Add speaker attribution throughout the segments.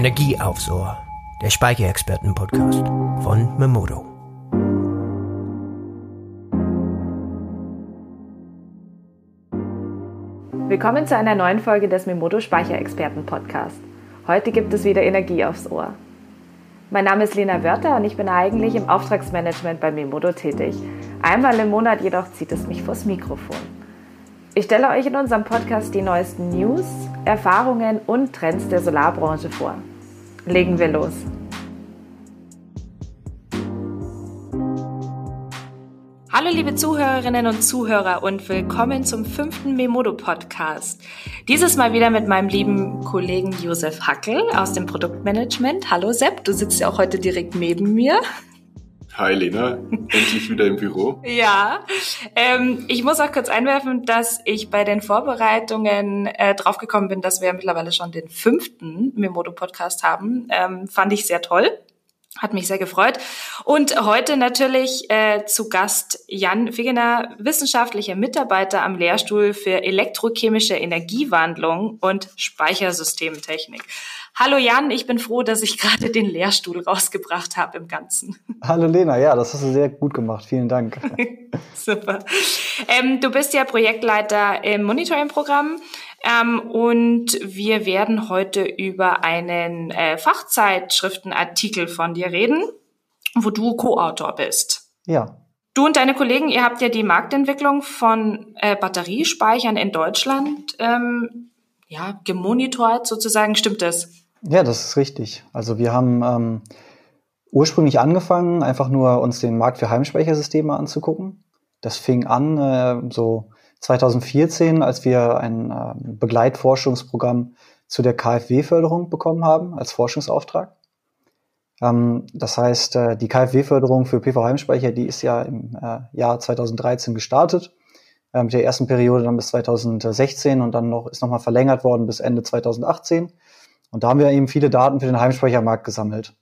Speaker 1: Energie aufs Ohr, der Speicherexperten-Podcast von Memodo.
Speaker 2: Willkommen zu einer neuen Folge des Memodo Speicherexperten-Podcast. Heute gibt es wieder Energie aufs Ohr. Mein Name ist Lena Wörter und ich bin eigentlich im Auftragsmanagement bei Memodo tätig. Einmal im Monat jedoch zieht es mich vors Mikrofon. Ich stelle euch in unserem Podcast die neuesten News, Erfahrungen und Trends der Solarbranche vor. Legen wir los. Hallo liebe Zuhörerinnen und Zuhörer und willkommen zum fünften Memodo Podcast. Dieses Mal wieder mit meinem lieben Kollegen Josef Hackel aus dem Produktmanagement. Hallo Sepp, du sitzt ja auch heute direkt neben mir.
Speaker 3: Hi Lena, endlich wieder im Büro.
Speaker 2: Ja, ähm, ich muss auch kurz einwerfen, dass ich bei den Vorbereitungen äh, draufgekommen bin, dass wir mittlerweile schon den fünften Memodo-Podcast haben. Ähm, fand ich sehr toll. Hat mich sehr gefreut. Und heute natürlich äh, zu Gast Jan Figener, wissenschaftlicher Mitarbeiter am Lehrstuhl für elektrochemische Energiewandlung und Speichersystemtechnik. Hallo Jan, ich bin froh, dass ich gerade den Lehrstuhl rausgebracht habe im Ganzen.
Speaker 4: Hallo Lena, ja, das hast du sehr gut gemacht. Vielen Dank.
Speaker 2: Super. Ähm, du bist ja Projektleiter im Monitoring-Programm ähm, und wir werden heute über einen äh, Fachzeitschriftenartikel von dir reden, wo du Co-Autor bist.
Speaker 4: Ja.
Speaker 2: Du und deine Kollegen, ihr habt ja die Marktentwicklung von äh, Batteriespeichern in Deutschland ähm, ja, gemonitort sozusagen. Stimmt das?
Speaker 4: Ja, das ist richtig. Also wir haben ähm, ursprünglich angefangen, einfach nur uns den Markt für Heimspeichersysteme anzugucken. Das fing an äh, so 2014, als wir ein äh, Begleitforschungsprogramm zu der KfW-Förderung bekommen haben als Forschungsauftrag. Ähm, das heißt, äh, die KfW-Förderung für PV-Heimspeicher, die ist ja im äh, Jahr 2013 gestartet, äh, mit der ersten Periode dann bis 2016 und dann noch ist nochmal verlängert worden bis Ende 2018. Und da haben wir eben viele Daten für den Heimspeichermarkt gesammelt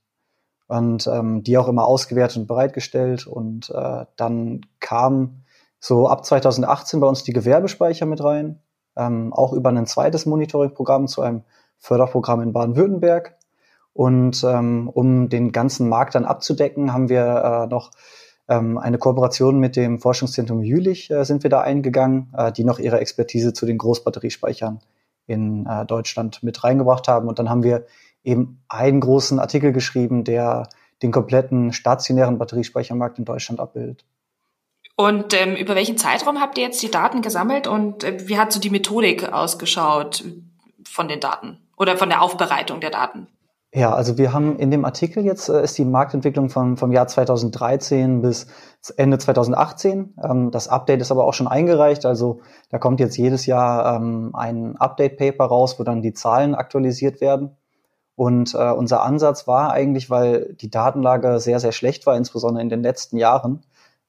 Speaker 4: und ähm, die auch immer ausgewertet und bereitgestellt. Und äh, dann kam so ab 2018 bei uns die Gewerbespeicher mit rein, ähm, auch über ein zweites Monitoring-Programm zu einem Förderprogramm in Baden-Württemberg. Und ähm, um den ganzen Markt dann abzudecken, haben wir äh, noch ähm, eine Kooperation mit dem Forschungszentrum Jülich äh, sind wir da eingegangen, äh, die noch ihre Expertise zu den Großbatteriespeichern in äh, Deutschland mit reingebracht haben. Und dann haben wir eben einen großen Artikel geschrieben, der den kompletten stationären Batteriespeichermarkt in Deutschland abbildet.
Speaker 2: Und ähm, über welchen Zeitraum habt ihr jetzt die Daten gesammelt und äh, wie hat so die Methodik ausgeschaut von den Daten oder von der Aufbereitung der Daten?
Speaker 4: Ja, also wir haben in dem Artikel jetzt äh, ist die Marktentwicklung von, vom Jahr 2013 bis Ende 2018. Ähm, das Update ist aber auch schon eingereicht. Also da kommt jetzt jedes Jahr ähm, ein Update-Paper raus, wo dann die Zahlen aktualisiert werden. Und äh, unser Ansatz war eigentlich, weil die Datenlage sehr, sehr schlecht war, insbesondere in den letzten Jahren,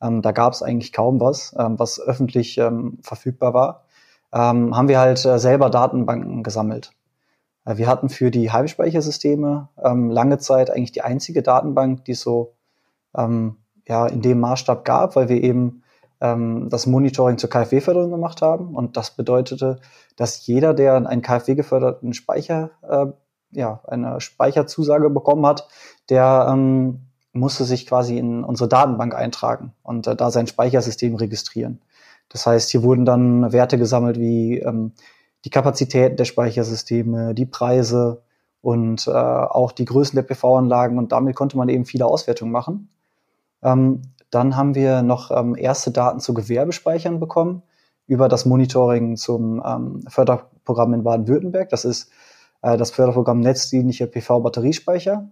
Speaker 4: ähm, da gab es eigentlich kaum was, ähm, was öffentlich ähm, verfügbar war. Ähm, haben wir halt äh, selber Datenbanken gesammelt. Äh, wir hatten für die Heimspeichersysteme ähm, lange Zeit eigentlich die einzige Datenbank, die es so ähm, ja, in dem Maßstab gab, weil wir eben ähm, das Monitoring zur KfW-Förderung gemacht haben. Und das bedeutete, dass jeder, der einen KfW-geförderten Speicher, äh, ja, eine Speicherzusage bekommen hat, der ähm, musste sich quasi in unsere Datenbank eintragen und äh, da sein Speichersystem registrieren. Das heißt, hier wurden dann Werte gesammelt wie ähm, die Kapazität der Speichersysteme, die Preise und äh, auch die Größen der PV-Anlagen und damit konnte man eben viele Auswertungen machen. Ähm, dann haben wir noch ähm, erste Daten zu Gewerbespeichern bekommen über das Monitoring zum ähm, Förderprogramm in Baden-Württemberg. Das ist äh, das Förderprogramm Netzdienliche PV-Batteriespeicher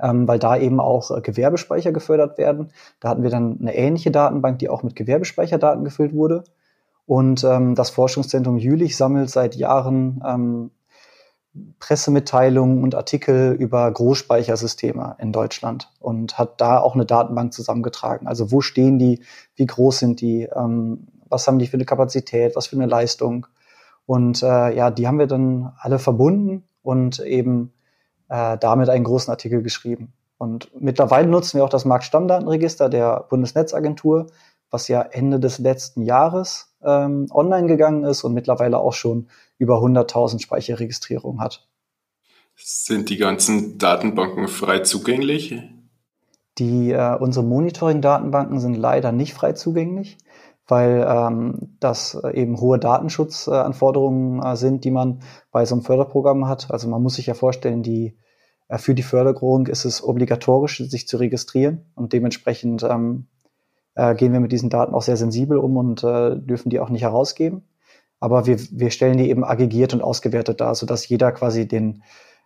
Speaker 4: ähm, weil da eben auch äh, Gewerbespeicher gefördert werden. Da hatten wir dann eine ähnliche Datenbank, die auch mit Gewerbespeicherdaten gefüllt wurde. Und ähm, das Forschungszentrum Jülich sammelt seit Jahren ähm, Pressemitteilungen und Artikel über Großspeichersysteme in Deutschland und hat da auch eine Datenbank zusammengetragen. Also wo stehen die, wie groß sind die, ähm, was haben die für eine Kapazität, was für eine Leistung. Und äh, ja, die haben wir dann alle verbunden und eben äh, damit einen großen Artikel geschrieben. Und mittlerweile nutzen wir auch das Marktstammdatenregister der Bundesnetzagentur, was ja Ende des letzten Jahres ähm, online gegangen ist und mittlerweile auch schon über 100.000 Speicherregistrierungen hat.
Speaker 3: Sind die ganzen Datenbanken frei zugänglich?
Speaker 4: Die, äh, unsere Monitoring-Datenbanken sind leider nicht frei zugänglich, weil ähm, das eben hohe Datenschutzanforderungen äh, sind, die man bei so einem Förderprogramm hat. Also man muss sich ja vorstellen, die äh, für die Förderung ist es obligatorisch, sich zu registrieren und dementsprechend ähm, äh, gehen wir mit diesen Daten auch sehr sensibel um und äh, dürfen die auch nicht herausgeben. Aber wir, wir stellen die eben aggregiert und ausgewertet dar, sodass jeder quasi den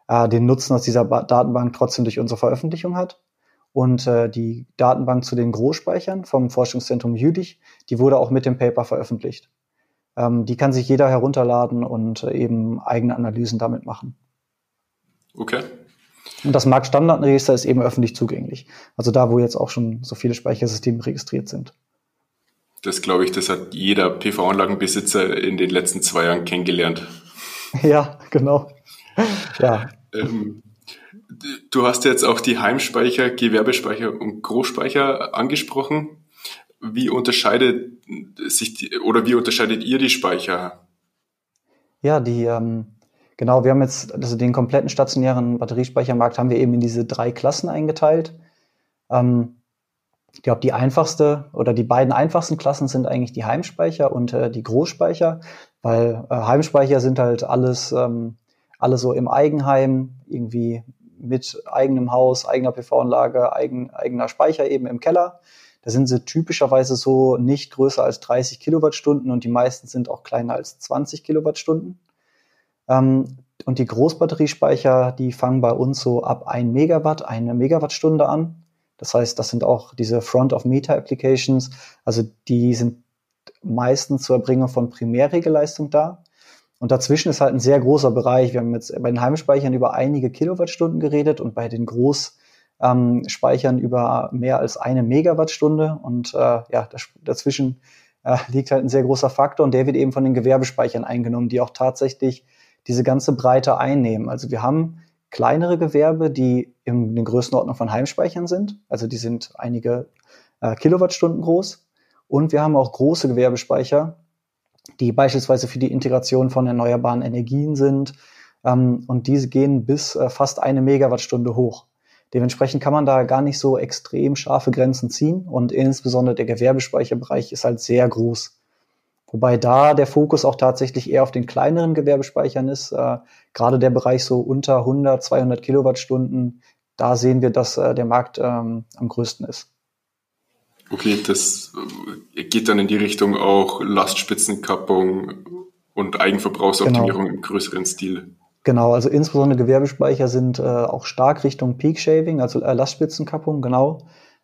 Speaker 4: äh, den Nutzen aus dieser ba Datenbank trotzdem durch unsere Veröffentlichung hat. Und äh, die Datenbank zu den Großspeichern vom Forschungszentrum Jülich, die wurde auch mit dem Paper veröffentlicht. Ähm, die kann sich jeder herunterladen und äh, eben eigene Analysen damit machen.
Speaker 3: Okay.
Speaker 4: Und das Marktstandardregister ist eben öffentlich zugänglich. Also da, wo jetzt auch schon so viele Speichersysteme registriert sind.
Speaker 3: Das glaube ich, das hat jeder PV-Anlagenbesitzer in den letzten zwei Jahren kennengelernt.
Speaker 4: Ja, genau.
Speaker 3: ja. Ähm, du hast jetzt auch die Heimspeicher, Gewerbespeicher und Großspeicher angesprochen. Wie unterscheidet sich die, oder wie unterscheidet ihr die Speicher?
Speaker 4: Ja, die ähm, genau, wir haben jetzt also den kompletten stationären Batteriespeichermarkt haben wir eben in diese drei Klassen eingeteilt. Ähm, ich glaube, die einfachste oder die beiden einfachsten Klassen sind eigentlich die Heimspeicher und äh, die Großspeicher, weil äh, Heimspeicher sind halt alles ähm, alle so im Eigenheim, irgendwie mit eigenem Haus, eigener PV-Anlage, eigen, eigener Speicher eben im Keller. Da sind sie typischerweise so nicht größer als 30 Kilowattstunden und die meisten sind auch kleiner als 20 Kilowattstunden. Ähm, und die Großbatteriespeicher, die fangen bei uns so ab 1 Megawatt, eine Megawattstunde an. Das heißt, das sind auch diese Front-of-Meter-Applications. Also die sind meistens zur Erbringung von Primärregelleistung da. Und dazwischen ist halt ein sehr großer Bereich. Wir haben jetzt bei den Heimspeichern über einige Kilowattstunden geredet und bei den Großspeichern ähm, über mehr als eine Megawattstunde. Und äh, ja, dazwischen äh, liegt halt ein sehr großer Faktor und der wird eben von den Gewerbespeichern eingenommen, die auch tatsächlich diese ganze Breite einnehmen. Also wir haben kleinere Gewerbe, die in den Größenordnung von Heimspeichern sind. Also die sind einige äh, Kilowattstunden groß. Und wir haben auch große Gewerbespeicher, die beispielsweise für die Integration von erneuerbaren Energien sind. Ähm, und diese gehen bis äh, fast eine Megawattstunde hoch. Dementsprechend kann man da gar nicht so extrem scharfe Grenzen ziehen und insbesondere der Gewerbespeicherbereich ist halt sehr groß. Wobei da der Fokus auch tatsächlich eher auf den kleineren Gewerbespeichern ist. Äh, gerade der Bereich so unter 100, 200 Kilowattstunden, da sehen wir, dass äh, der Markt ähm, am größten ist.
Speaker 3: Okay, das äh, geht dann in die Richtung auch Lastspitzenkappung und Eigenverbrauchsoptimierung genau. im größeren Stil.
Speaker 4: Genau, also insbesondere Gewerbespeicher sind äh, auch stark Richtung Peak Shaving, also äh, Lastspitzenkappung, genau,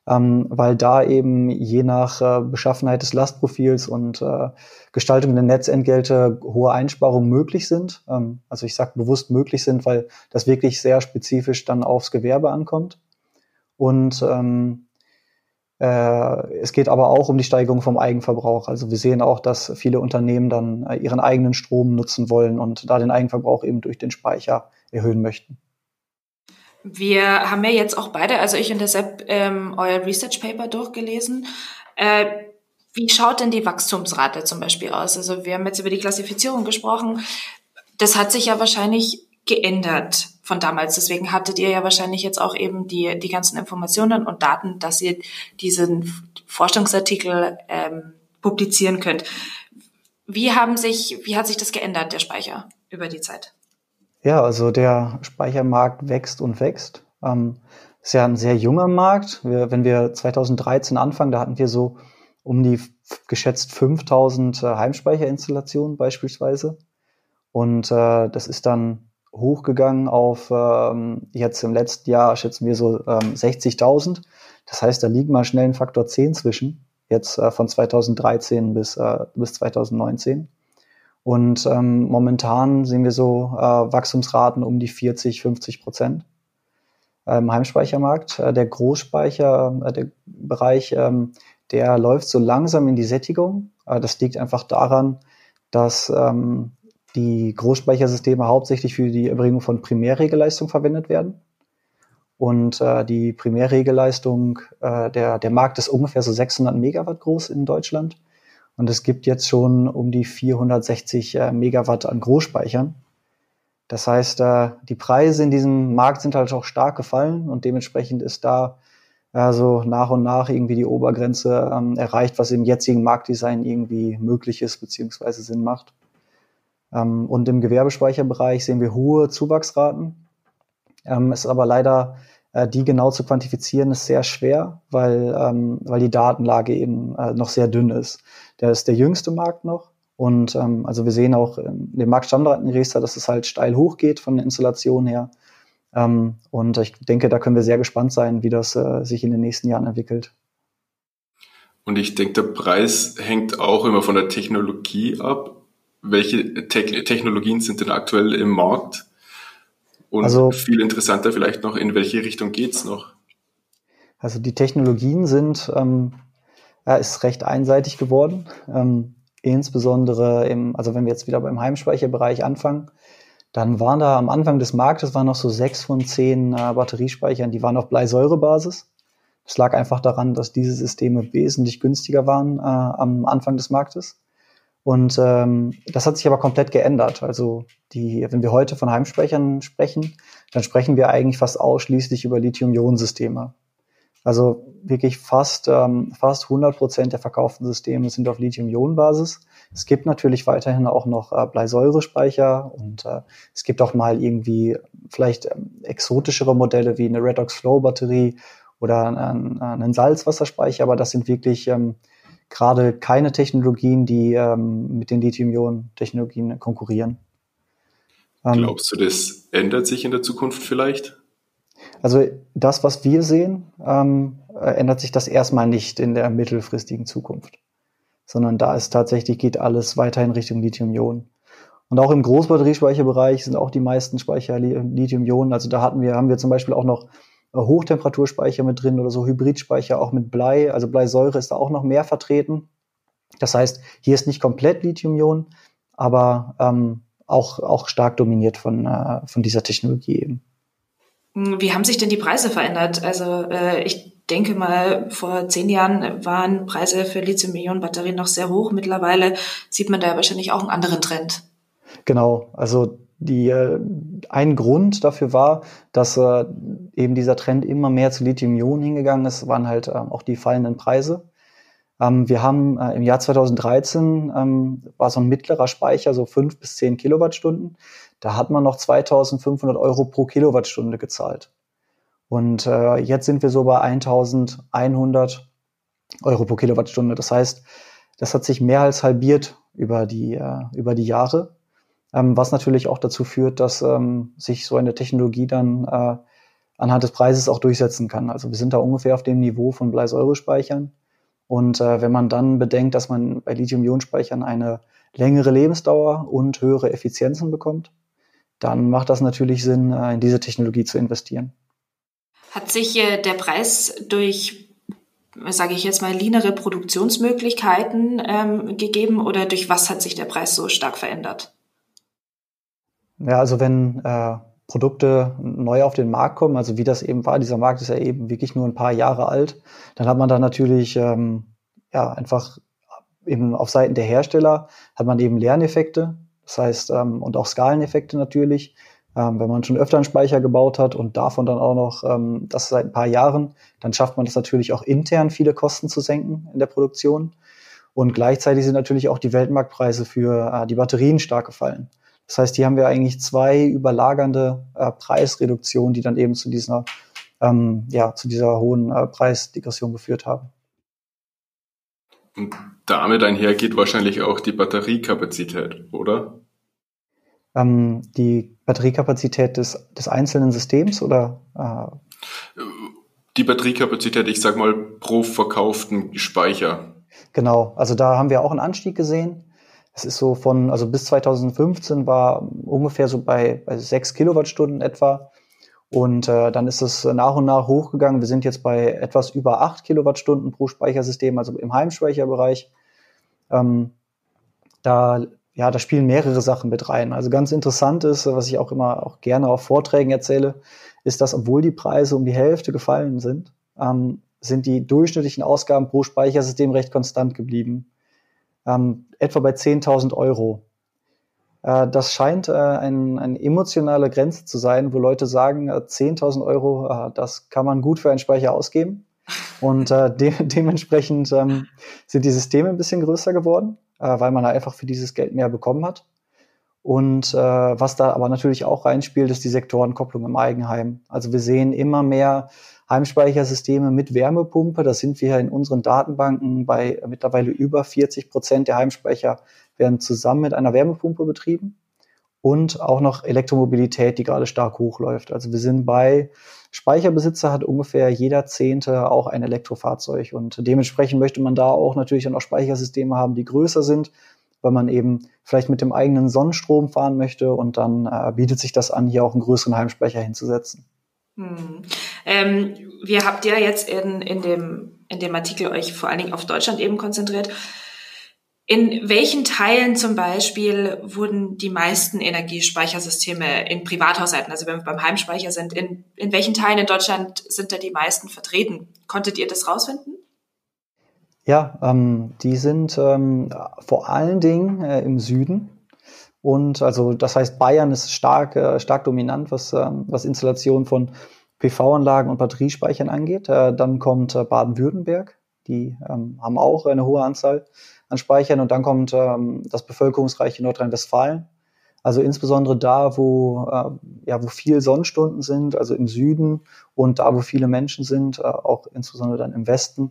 Speaker 4: ähm, weil da eben je nach äh, Beschaffenheit des Lastprofils und äh, Gestaltung der Netzentgelte hohe Einsparungen möglich sind. Ähm, also ich sage bewusst möglich sind, weil das wirklich sehr spezifisch dann aufs Gewerbe ankommt. Und ähm, äh, es geht aber auch um die Steigerung vom Eigenverbrauch. Also wir sehen auch, dass viele Unternehmen dann äh, ihren eigenen Strom nutzen wollen und da den Eigenverbrauch eben durch den Speicher erhöhen möchten.
Speaker 2: Wir haben ja jetzt auch beide, also ich und der Sepp, ähm, euer Research Paper durchgelesen. Äh, wie schaut denn die Wachstumsrate zum Beispiel aus? Also wir haben jetzt über die Klassifizierung gesprochen. Das hat sich ja wahrscheinlich geändert von damals. Deswegen hattet ihr ja wahrscheinlich jetzt auch eben die, die ganzen Informationen und Daten, dass ihr diesen Forschungsartikel ähm, publizieren könnt. Wie haben sich, wie hat sich das geändert, der Speicher, über die Zeit?
Speaker 4: Ja, also der Speichermarkt wächst und wächst. Ähm, ist ja ein sehr junger Markt. Wir, wenn wir 2013 anfangen, da hatten wir so um die geschätzt 5000 äh, Heimspeicherinstallationen beispielsweise. Und äh, das ist dann hochgegangen auf ähm, jetzt im letzten Jahr schätzen wir so ähm, 60.000. Das heißt, da liegt mal schnell ein Faktor 10 zwischen, jetzt äh, von 2013 bis, äh, bis 2019. Und ähm, momentan sehen wir so äh, Wachstumsraten um die 40, 50 Prozent im Heimspeichermarkt. Äh, der Großspeicher, äh, der Bereich, ähm, der läuft so langsam in die Sättigung. Äh, das liegt einfach daran, dass ähm, die Großspeichersysteme hauptsächlich für die Erbringung von Primärregelleistung verwendet werden. Und äh, die Primärregelleistung, äh, der, der Markt ist ungefähr so 600 Megawatt groß in Deutschland. Und es gibt jetzt schon um die 460 äh, Megawatt an Großspeichern. Das heißt, äh, die Preise in diesem Markt sind halt auch stark gefallen und dementsprechend ist da also nach und nach irgendwie die Obergrenze ähm, erreicht, was im jetzigen Marktdesign irgendwie möglich ist beziehungsweise Sinn macht. Ähm, und im Gewerbespeicherbereich sehen wir hohe Zuwachsraten. Ähm, ist aber leider äh, die genau zu quantifizieren ist sehr schwer, weil, ähm, weil die Datenlage eben äh, noch sehr dünn ist. Der ist der jüngste Markt noch. Und ähm, also wir sehen auch in dem Marktstandard dass es halt steil hochgeht von der Installation her. Ähm, und ich denke, da können wir sehr gespannt sein, wie das äh, sich in den nächsten Jahren entwickelt.
Speaker 3: Und ich denke, der Preis hängt auch immer von der Technologie ab. Welche Te Technologien sind denn aktuell im Markt? Und also, viel interessanter vielleicht noch, in welche Richtung geht's noch?
Speaker 4: Also die Technologien sind, ähm, ja, ist recht einseitig geworden. Ähm, insbesondere im, also wenn wir jetzt wieder beim Heimspeicherbereich anfangen, dann waren da am Anfang des Marktes waren noch so sechs von zehn äh, Batteriespeichern, die waren auf Bleisäurebasis. Das lag einfach daran, dass diese Systeme wesentlich günstiger waren äh, am Anfang des Marktes. Und ähm, das hat sich aber komplett geändert. Also die, wenn wir heute von Heimspeichern sprechen, dann sprechen wir eigentlich fast ausschließlich über Lithium-Ionen-Systeme. Also wirklich fast, ähm, fast 100 Prozent der verkauften Systeme sind auf Lithium-Ionen-Basis. Es gibt natürlich weiterhin auch noch äh, Bleisäurespeicher und äh, es gibt auch mal irgendwie vielleicht ähm, exotischere Modelle wie eine Redox Flow Batterie oder einen, einen Salzwasserspeicher, aber das sind wirklich ähm, gerade keine Technologien, die ähm, mit den Lithium-Ionen-Technologien konkurrieren.
Speaker 3: Ähm, Glaubst du, das ändert sich in der Zukunft vielleicht?
Speaker 4: Also das, was wir sehen, ähm, ändert sich das erstmal nicht in der mittelfristigen Zukunft, sondern da ist tatsächlich geht alles weiterhin Richtung Lithium-Ionen. Und auch im Großbatteriespeicherbereich sind auch die meisten Speicher Lithium-Ionen. Also da hatten wir, haben wir zum Beispiel auch noch äh, Hochtemperaturspeicher mit drin oder so Hybridspeicher auch mit Blei. Also Bleisäure ist da auch noch mehr vertreten. Das heißt, hier ist nicht komplett Lithium-Ionen, aber ähm, auch, auch stark dominiert von, äh, von dieser Technologie eben.
Speaker 2: Wie haben sich denn die Preise verändert? Also äh, ich denke mal, vor zehn Jahren waren Preise für Lithium-Ionen-Batterien noch sehr hoch. Mittlerweile sieht man da wahrscheinlich auch einen anderen Trend.
Speaker 4: Genau, also die, äh, ein Grund dafür war, dass äh, eben dieser Trend immer mehr zu Lithium-Ionen hingegangen ist, waren halt äh, auch die fallenden Preise. Ähm, wir haben äh, im Jahr 2013 ähm, war so ein mittlerer Speicher, so fünf bis zehn Kilowattstunden. Da hat man noch 2500 Euro pro Kilowattstunde gezahlt. Und äh, jetzt sind wir so bei 1100 Euro pro Kilowattstunde. Das heißt, das hat sich mehr als halbiert über die, äh, über die Jahre ähm, was natürlich auch dazu führt, dass ähm, sich so eine Technologie dann äh, anhand des Preises auch durchsetzen kann. Also wir sind da ungefähr auf dem Niveau von Bleisäurespeichern. Und äh, wenn man dann bedenkt, dass man bei Lithium-Ionen-Speichern eine längere Lebensdauer und höhere Effizienzen bekommt, dann macht das natürlich Sinn, äh, in diese Technologie zu investieren.
Speaker 2: Hat sich äh, der Preis durch, sage ich jetzt mal, leanere Produktionsmöglichkeiten ähm, gegeben oder durch was hat sich der Preis so stark verändert?
Speaker 4: Ja, also wenn äh, Produkte neu auf den Markt kommen, also wie das eben war, dieser Markt ist ja eben wirklich nur ein paar Jahre alt, dann hat man da natürlich ähm, ja einfach eben auf Seiten der Hersteller hat man eben Lerneffekte, das heißt ähm, und auch Skaleneffekte natürlich. Ähm, wenn man schon öfter einen Speicher gebaut hat und davon dann auch noch ähm, das seit ein paar Jahren, dann schafft man das natürlich auch intern viele Kosten zu senken in der Produktion. Und gleichzeitig sind natürlich auch die Weltmarktpreise für äh, die Batterien stark gefallen. Das heißt, hier haben wir eigentlich zwei überlagernde äh, Preisreduktionen, die dann eben zu dieser, ähm, ja, zu dieser hohen äh, Preisdegression geführt haben.
Speaker 3: Und damit einhergeht wahrscheinlich auch die Batteriekapazität, oder?
Speaker 4: Ähm, die Batteriekapazität des, des einzelnen Systems oder? Äh?
Speaker 3: Die Batteriekapazität, ich sag mal, pro verkauften Speicher.
Speaker 4: Genau, also da haben wir auch einen Anstieg gesehen. Es ist so von, also bis 2015 war ungefähr so bei, bei 6 Kilowattstunden etwa. Und äh, dann ist es nach und nach hochgegangen. Wir sind jetzt bei etwas über 8 Kilowattstunden pro Speichersystem, also im Heimspeicherbereich. Ähm, da, ja, da spielen mehrere Sachen mit rein. Also ganz interessant ist, was ich auch immer auch gerne auf Vorträgen erzähle, ist, dass obwohl die Preise um die Hälfte gefallen sind, ähm, sind die durchschnittlichen Ausgaben pro Speichersystem recht konstant geblieben ähm, etwa bei 10.000 Euro. Äh, das scheint äh, ein, eine emotionale Grenze zu sein, wo Leute sagen, äh, 10.000 Euro, äh, das kann man gut für einen Speicher ausgeben. Und äh, de dementsprechend ähm, sind die Systeme ein bisschen größer geworden, äh, weil man einfach für dieses Geld mehr bekommen hat. Und äh, was da aber natürlich auch reinspielt, ist die Sektorenkopplung im Eigenheim. Also wir sehen immer mehr Heimspeichersysteme mit Wärmepumpe. Da sind wir in unseren Datenbanken bei mittlerweile über 40 Prozent der Heimspeicher werden zusammen mit einer Wärmepumpe betrieben und auch noch Elektromobilität, die gerade stark hochläuft. Also wir sind bei Speicherbesitzer hat ungefähr jeder Zehnte auch ein Elektrofahrzeug und dementsprechend möchte man da auch natürlich dann auch Speichersysteme haben, die größer sind, weil man eben vielleicht mit dem eigenen Sonnenstrom fahren möchte und dann äh, bietet sich das an, hier auch einen größeren Heimspeicher hinzusetzen.
Speaker 2: Hm. Ähm, wir habt ja jetzt in, in, dem, in dem Artikel euch vor allen Dingen auf Deutschland eben konzentriert. In welchen Teilen zum Beispiel wurden die meisten Energiespeichersysteme in Privathaushalten, also wenn wir beim Heimspeicher sind, in, in welchen Teilen in Deutschland sind da die meisten vertreten? Konntet ihr das rausfinden?
Speaker 4: Ja, ähm, die sind ähm, vor allen Dingen äh, im Süden. Und also das heißt, Bayern ist stark, äh, stark dominant, was, ähm, was Installation von PV-Anlagen und Batteriespeichern angeht. Äh, dann kommt äh, Baden-Württemberg, die ähm, haben auch eine hohe Anzahl an Speichern. Und dann kommt ähm, das bevölkerungsreiche Nordrhein-Westfalen. Also insbesondere da, wo, ja, wo viel Sonnenstunden sind, also im Süden und da, wo viele Menschen sind, auch insbesondere dann im Westen.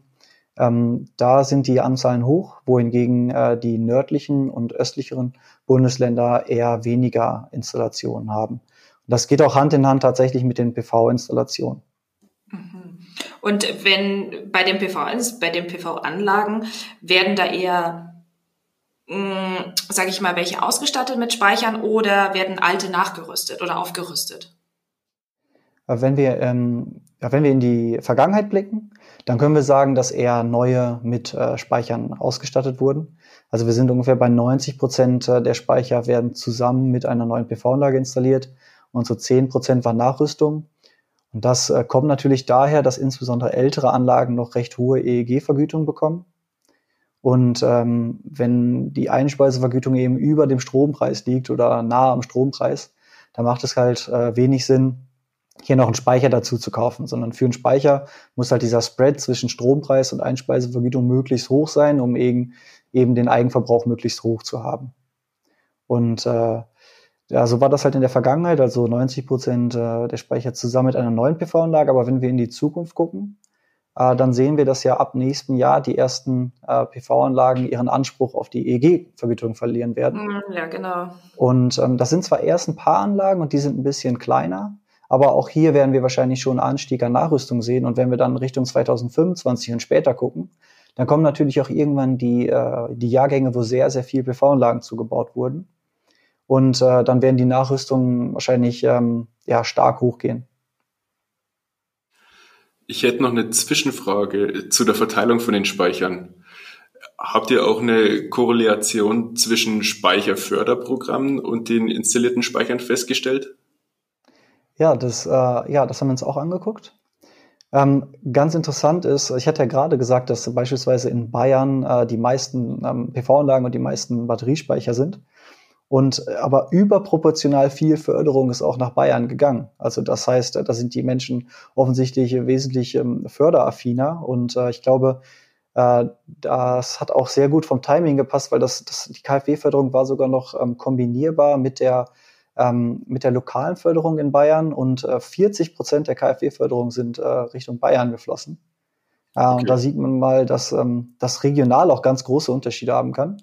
Speaker 4: Ähm, da sind die Anzahlen hoch, wohingegen äh, die nördlichen und östlicheren Bundesländer eher weniger Installationen haben. Und das geht auch Hand in Hand tatsächlich mit den PV-Installationen.
Speaker 2: Mhm. Und wenn bei den PV, bei den PV-Anlagen werden da eher, mm, sage ich mal, welche ausgestattet mit Speichern oder werden alte nachgerüstet oder aufgerüstet?
Speaker 4: Wenn wir, ähm, wenn wir in die Vergangenheit blicken, dann können wir sagen, dass eher neue mit äh, Speichern ausgestattet wurden. Also wir sind ungefähr bei 90 Prozent äh, der Speicher werden zusammen mit einer neuen PV-Anlage installiert und so 10 Prozent war Nachrüstung. Und das äh, kommt natürlich daher, dass insbesondere ältere Anlagen noch recht hohe EEG-Vergütung bekommen. Und ähm, wenn die Einspeisevergütung eben über dem Strompreis liegt oder nahe am Strompreis, dann macht es halt äh, wenig Sinn, hier noch einen Speicher dazu zu kaufen, sondern für einen Speicher muss halt dieser Spread zwischen Strompreis und Einspeisevergütung möglichst hoch sein, um eben, eben den Eigenverbrauch möglichst hoch zu haben. Und äh, ja, so war das halt in der Vergangenheit, also 90 Prozent äh, der Speicher zusammen mit einer neuen PV-Anlage. Aber wenn wir in die Zukunft gucken, äh, dann sehen wir, dass ja ab nächsten Jahr die ersten äh, PV-Anlagen ihren Anspruch auf die EEG-Vergütung verlieren werden.
Speaker 2: Mm, ja, genau.
Speaker 4: Und ähm, das sind zwar erst ein paar Anlagen und die sind ein bisschen kleiner, aber auch hier werden wir wahrscheinlich schon einen Anstieg an Nachrüstung sehen. Und wenn wir dann Richtung 2025 und später gucken, dann kommen natürlich auch irgendwann die, äh, die Jahrgänge, wo sehr, sehr viel PV-Anlagen zugebaut wurden. Und äh, dann werden die Nachrüstungen wahrscheinlich ähm, ja, stark hochgehen.
Speaker 3: Ich hätte noch eine Zwischenfrage zu der Verteilung von den Speichern. Habt ihr auch eine Korrelation zwischen Speicherförderprogrammen und den installierten Speichern festgestellt?
Speaker 4: Ja, das, äh, ja, das haben wir uns auch angeguckt. Ähm, ganz interessant ist, ich hatte ja gerade gesagt, dass beispielsweise in Bayern äh, die meisten ähm, PV-Anlagen und die meisten Batteriespeicher sind. Und äh, aber überproportional viel Förderung ist auch nach Bayern gegangen. Also das heißt, da sind die Menschen offensichtlich wesentlich ähm, förderaffiner. Und äh, ich glaube, äh, das hat auch sehr gut vom Timing gepasst, weil das, das die KfW-Förderung war sogar noch ähm, kombinierbar mit der ähm, mit der lokalen Förderung in Bayern und äh, 40 Prozent der KfW-Förderung sind äh, Richtung Bayern geflossen. Äh, okay. Und da sieht man mal, dass ähm, das regional auch ganz große Unterschiede haben kann.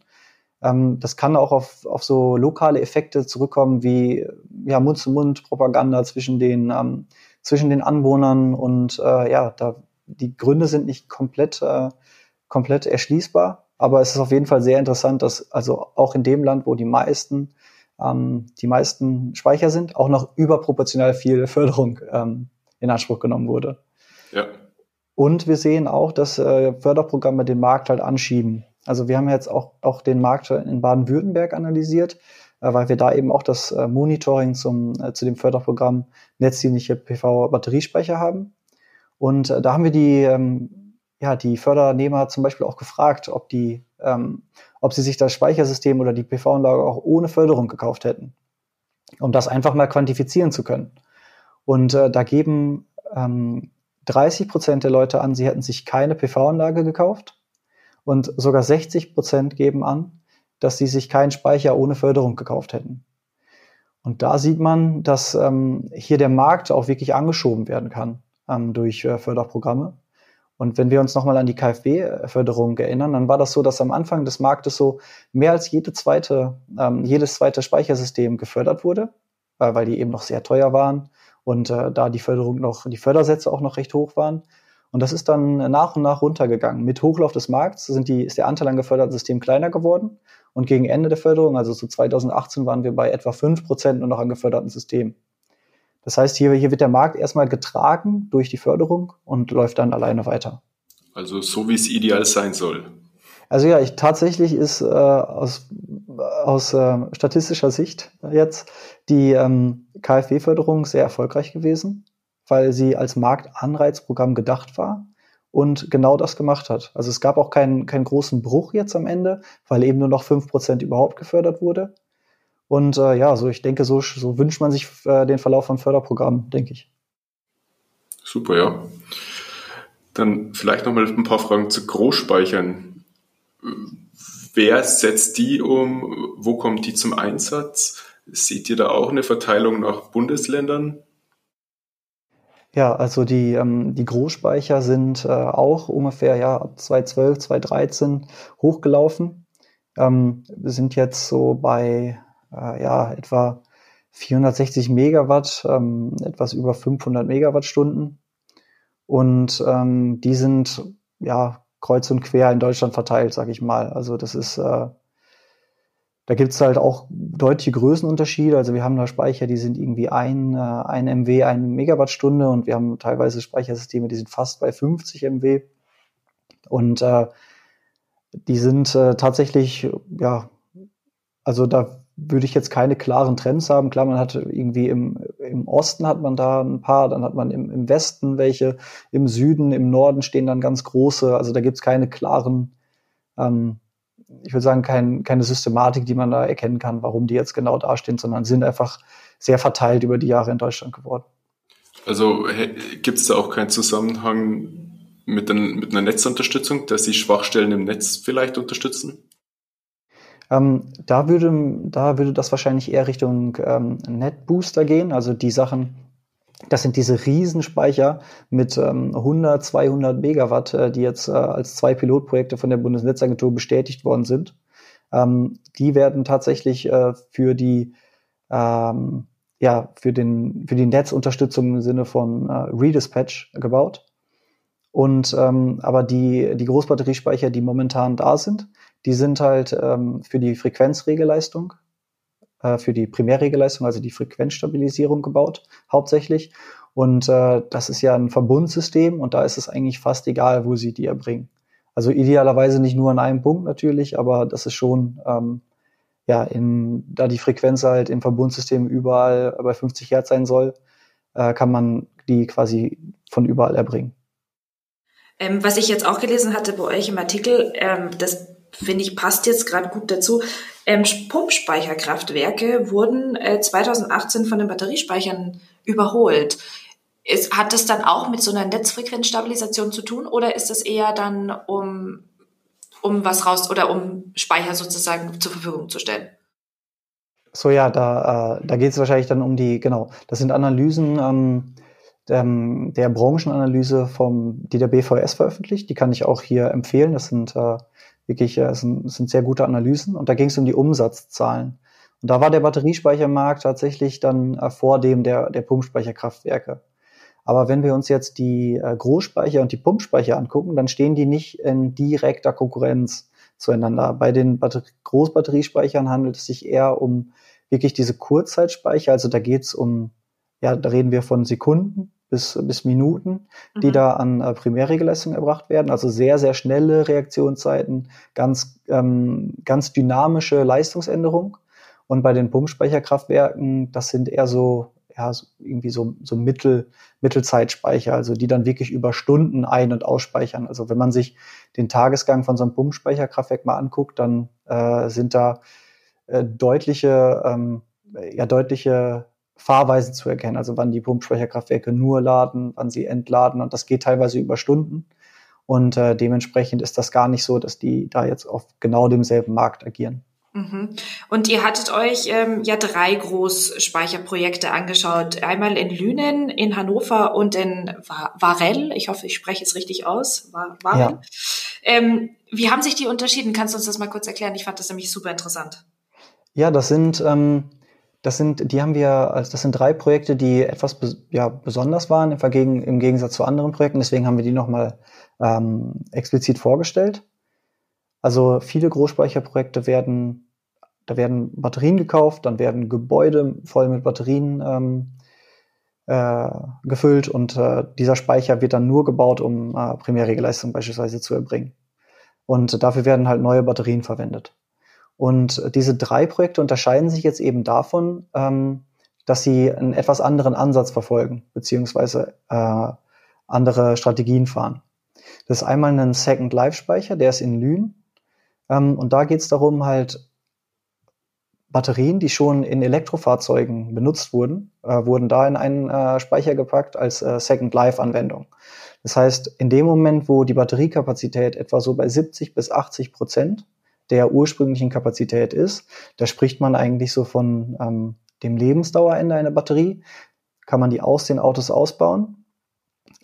Speaker 4: Ähm, das kann auch auf, auf so lokale Effekte zurückkommen wie ja, Mund-zu-Mund-Propaganda zwischen den, ähm, zwischen den Anwohnern und äh, ja, da, die Gründe sind nicht komplett, äh, komplett erschließbar, aber es ist auf jeden Fall sehr interessant, dass also auch in dem Land, wo die meisten ähm, die meisten Speicher sind, auch noch überproportional viel Förderung ähm, in Anspruch genommen wurde.
Speaker 3: Ja.
Speaker 4: Und wir sehen auch, dass äh, Förderprogramme den Markt halt anschieben. Also wir haben jetzt auch, auch den Markt in Baden-Württemberg analysiert, äh, weil wir da eben auch das äh, Monitoring zum, äh, zu dem Förderprogramm netzdienliche PV-Batteriespeicher haben. Und äh, da haben wir die, ähm, ja, die Fördernehmer zum Beispiel auch gefragt, ob die ähm, ob sie sich das Speichersystem oder die PV-Anlage auch ohne Förderung gekauft hätten, um das einfach mal quantifizieren zu können. Und äh, da geben ähm, 30 Prozent der Leute an, sie hätten sich keine PV-Anlage gekauft und sogar 60 Prozent geben an, dass sie sich keinen Speicher ohne Förderung gekauft hätten. Und da sieht man, dass ähm, hier der Markt auch wirklich angeschoben werden kann ähm, durch äh, Förderprogramme. Und wenn wir uns nochmal an die KfW-Förderung erinnern, dann war das so, dass am Anfang des Marktes so mehr als jede zweite, ähm, jedes zweite Speichersystem gefördert wurde, äh, weil die eben noch sehr teuer waren und äh, da die Förderung noch, die Fördersätze auch noch recht hoch waren. Und das ist dann nach und nach runtergegangen. Mit Hochlauf des Markts sind die, ist der Anteil an geförderten Systemen kleiner geworden. Und gegen Ende der Förderung, also zu 2018, waren wir bei etwa fünf Prozent nur noch an geförderten Systemen. Das heißt, hier, hier wird der Markt erstmal getragen durch die Förderung und läuft dann alleine weiter.
Speaker 3: Also so wie es ideal sein soll.
Speaker 4: Also ja, ich, tatsächlich ist äh, aus, aus äh, statistischer Sicht jetzt die ähm, KfW-Förderung sehr erfolgreich gewesen weil sie als Marktanreizprogramm gedacht war und genau das gemacht hat. Also es gab auch keinen, keinen großen Bruch jetzt am Ende, weil eben nur noch fünf Prozent überhaupt gefördert wurde. Und äh, ja, so ich denke, so, so wünscht man sich äh, den Verlauf von Förderprogrammen, denke ich.
Speaker 3: Super, ja. Dann vielleicht nochmal ein paar Fragen zu Großspeichern. Wer setzt die um? Wo kommt die zum Einsatz? Seht ihr da auch eine Verteilung nach Bundesländern?
Speaker 4: Ja, also die, ähm, die Großspeicher sind äh, auch ungefähr ja, ab 2012, 2013 hochgelaufen. Ähm, wir sind jetzt so bei äh, ja, etwa 460 Megawatt, ähm, etwas über 500 Megawattstunden. Und ähm, die sind ja kreuz und quer in Deutschland verteilt, sag ich mal. Also das ist äh, da gibt's halt auch deutliche Größenunterschiede. Also wir haben da Speicher, die sind irgendwie ein, äh, ein MW, eine Megawattstunde und wir haben teilweise Speichersysteme, die sind fast bei 50 MW. Und äh, die sind äh, tatsächlich, ja, also da würde ich jetzt keine klaren Trends haben. Klar, man hat irgendwie im, im Osten hat man da ein paar, dann hat man im, im Westen welche, im Süden, im Norden stehen dann ganz große. Also da gibt's keine klaren ähm, ich würde sagen, kein, keine Systematik, die man da erkennen kann, warum die jetzt genau dastehen, sondern sind einfach sehr verteilt über die Jahre in Deutschland geworden.
Speaker 3: Also gibt es da auch keinen Zusammenhang mit, den, mit einer Netzunterstützung, dass sie Schwachstellen im Netz vielleicht unterstützen?
Speaker 4: Ähm, da, würde, da würde das wahrscheinlich eher Richtung ähm, Netbooster gehen, also die Sachen, das sind diese Riesenspeicher mit ähm, 100, 200 Megawatt, äh, die jetzt äh, als zwei Pilotprojekte von der Bundesnetzagentur bestätigt worden sind. Ähm, die werden tatsächlich äh, für die ähm, ja für den für die Netzunterstützung im Sinne von äh, Redispatch gebaut. Und ähm, aber die die Großbatteriespeicher, die momentan da sind, die sind halt ähm, für die Frequenzregelleistung äh, für die Primärregelleistung, also die Frequenzstabilisierung gebaut, hauptsächlich. Und äh, das ist ja ein Verbundsystem und da ist es eigentlich fast egal, wo sie die erbringen. Also idealerweise nicht nur an einem Punkt natürlich, aber das ist schon, ähm, ja, in, da die Frequenz halt im Verbundsystem überall bei 50 Hertz sein soll, äh, kann man die quasi von überall erbringen.
Speaker 2: Ähm, was ich jetzt auch gelesen hatte bei euch im Artikel, ähm, das finde ich passt jetzt gerade gut dazu. Ähm, Pumpspeicherkraftwerke wurden äh, 2018 von den Batteriespeichern überholt. Ist, hat das dann auch mit so einer Netzfrequenzstabilisation zu tun oder ist das eher dann um, um was raus oder um Speicher sozusagen zur Verfügung zu stellen?
Speaker 4: So ja, da, äh, da geht es wahrscheinlich dann um die, genau, das sind Analysen ähm, der, der Branchenanalyse vom, die der BVS veröffentlicht. Die kann ich auch hier empfehlen. Das sind äh, wirklich, äh, sind, sind sehr gute Analysen. Und da ging es um die Umsatzzahlen. Und da war der Batteriespeichermarkt tatsächlich dann äh, vor dem der, der Pumpspeicherkraftwerke. Aber wenn wir uns jetzt die äh, Großspeicher und die Pumpspeicher angucken, dann stehen die nicht in direkter Konkurrenz zueinander. Bei den Batter Großbatteriespeichern handelt es sich eher um wirklich diese Kurzzeitspeicher. Also da geht es um, ja, da reden wir von Sekunden bis, bis Minuten, die mhm. da an äh, Primärregelleistung erbracht werden. Also sehr, sehr schnelle Reaktionszeiten, ganz, ähm, ganz dynamische Leistungsänderung. Und bei den Pumpspeicherkraftwerken, das sind eher so ja, so irgendwie so, so Mittel, Mittelzeitspeicher, also die dann wirklich über Stunden ein- und ausspeichern. Also wenn man sich den Tagesgang von so einem Pumpspeicherkraftwerk mal anguckt, dann äh, sind da äh, deutliche, ähm, ja, deutliche Fahrweisen zu erkennen. Also wann die Pumpspeicherkraftwerke nur laden, wann sie entladen und das geht teilweise über Stunden. Und äh, dementsprechend ist das gar nicht so, dass die da jetzt auf genau demselben Markt agieren.
Speaker 2: Mhm. Und ihr hattet euch ähm, ja drei Großspeicherprojekte angeschaut. Einmal in Lünen, in Hannover und in Varell. Ich hoffe, ich spreche es richtig aus. Varell. Ja. Ähm, wie haben sich die unterschieden? Kannst du uns das mal kurz erklären? Ich fand das nämlich super interessant.
Speaker 4: Ja, das sind, ähm, das sind, die haben wir, also das sind drei Projekte, die etwas ja, besonders waren im, im Gegensatz zu anderen Projekten. Deswegen haben wir die nochmal ähm, explizit vorgestellt. Also viele Großspeicherprojekte werden da werden Batterien gekauft, dann werden Gebäude voll mit Batterien ähm, äh, gefüllt und äh, dieser Speicher wird dann nur gebaut, um äh, Primärregelleistung beispielsweise zu erbringen. Und dafür werden halt neue Batterien verwendet. Und diese drei Projekte unterscheiden sich jetzt eben davon, ähm, dass sie einen etwas anderen Ansatz verfolgen, beziehungsweise äh, andere Strategien fahren. Das ist einmal ein Second Life Speicher, der ist in Lünen. Ähm, und da geht es darum, halt Batterien, die schon in Elektrofahrzeugen benutzt wurden, äh, wurden da in einen äh, Speicher gepackt als äh, Second Life Anwendung. Das heißt, in dem Moment, wo die Batteriekapazität etwa so bei 70 bis 80 Prozent der ursprünglichen Kapazität ist, da spricht man eigentlich so von ähm, dem Lebensdauerende einer Batterie, kann man die aus den Autos ausbauen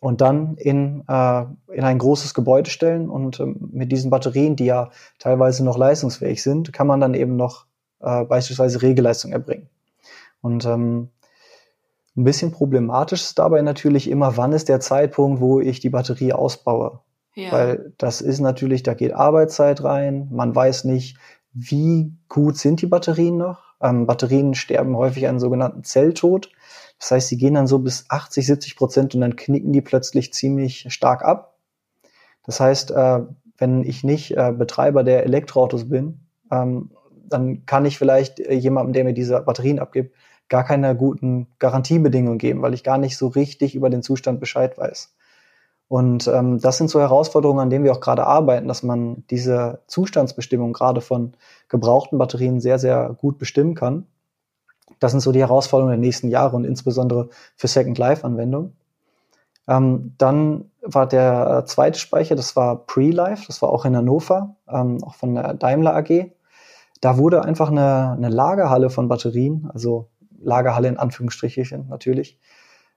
Speaker 4: und dann in, äh, in ein großes Gebäude stellen und ähm, mit diesen Batterien, die ja teilweise noch leistungsfähig sind, kann man dann eben noch äh, beispielsweise Regelleistung erbringen. Und ähm, ein bisschen problematisch ist dabei natürlich immer, wann ist der Zeitpunkt, wo ich die Batterie ausbaue. Ja. Weil das ist natürlich, da geht Arbeitszeit rein, man weiß nicht, wie gut sind die Batterien noch. Ähm, Batterien sterben häufig einen sogenannten Zelltod. Das heißt, sie gehen dann so bis 80, 70 Prozent und dann knicken die plötzlich ziemlich stark ab. Das heißt, äh, wenn ich nicht äh, Betreiber der Elektroautos bin ähm, dann kann ich vielleicht äh, jemandem, der mir diese Batterien abgibt, gar keine guten Garantiebedingungen geben, weil ich gar nicht so richtig über den Zustand Bescheid weiß. Und ähm, das sind so Herausforderungen, an denen wir auch gerade arbeiten, dass man diese Zustandsbestimmung gerade von gebrauchten Batterien sehr, sehr gut bestimmen kann. Das sind so die Herausforderungen der nächsten Jahre und insbesondere für Second Life-Anwendungen. Ähm, dann war der äh, zweite Speicher, das war Pre-Life, das war auch in Hannover, ähm, auch von der Daimler AG. Da wurde einfach eine, eine Lagerhalle von Batterien, also Lagerhalle in Anführungsstrichen natürlich,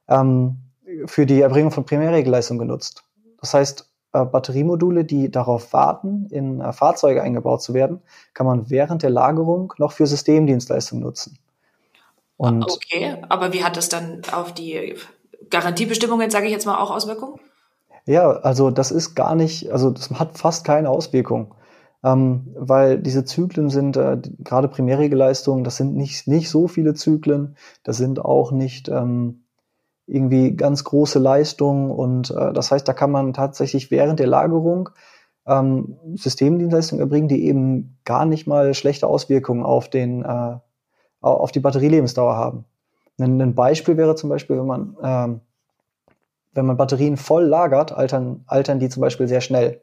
Speaker 4: ähm, für die Erbringung von Primärregelleistung genutzt. Das heißt, äh, Batteriemodule, die darauf warten, in äh, Fahrzeuge eingebaut zu werden, kann man während der Lagerung noch für Systemdienstleistungen nutzen.
Speaker 2: Und okay, aber wie hat das dann auf die Garantiebestimmungen, sage ich jetzt mal, auch Auswirkungen?
Speaker 4: Ja, also das ist gar nicht, also das hat fast keine Auswirkung ähm, weil diese Zyklen sind, äh, gerade Primärregelleistungen, das sind nicht, nicht so viele Zyklen, das sind auch nicht ähm, irgendwie ganz große Leistungen und äh, das heißt, da kann man tatsächlich während der Lagerung ähm, Systemdienstleistungen erbringen, die eben gar nicht mal schlechte Auswirkungen auf den äh, auf die Batterielebensdauer haben. Ein, ein Beispiel wäre zum Beispiel, wenn man ähm, wenn man Batterien voll lagert, altern, altern die zum Beispiel sehr schnell.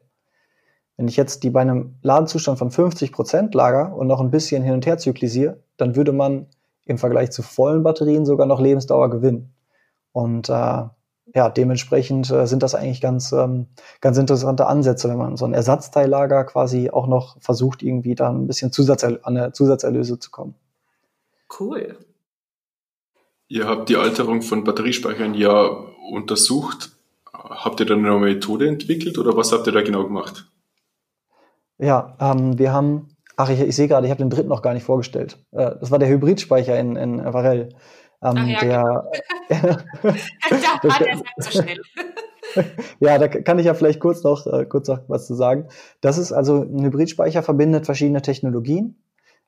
Speaker 4: Wenn ich jetzt die bei einem Ladenzustand von 50 Prozent lager und noch ein bisschen hin und her zyklisiere, dann würde man im Vergleich zu vollen Batterien sogar noch Lebensdauer gewinnen. Und äh, ja, dementsprechend äh, sind das eigentlich ganz, ähm, ganz interessante Ansätze, wenn man so ein Ersatzteillager quasi auch noch versucht, irgendwie dann ein bisschen Zusatz an eine Zusatzerlöse zu kommen.
Speaker 2: Cool.
Speaker 3: Ihr habt die Alterung von Batteriespeichern ja untersucht. Habt ihr dann eine Methode entwickelt oder was habt ihr da genau gemacht?
Speaker 4: Ja, ähm, wir haben, ach, ich, ich sehe gerade, ich habe den dritten noch gar nicht vorgestellt. Äh, das war der Hybridspeicher in, in Varell. Ähm, ach ja, der, genau. da war der so schnell. ja, da kann ich ja vielleicht kurz noch, äh, kurz noch was zu sagen. Das ist also ein Hybridspeicher verbindet verschiedene Technologien.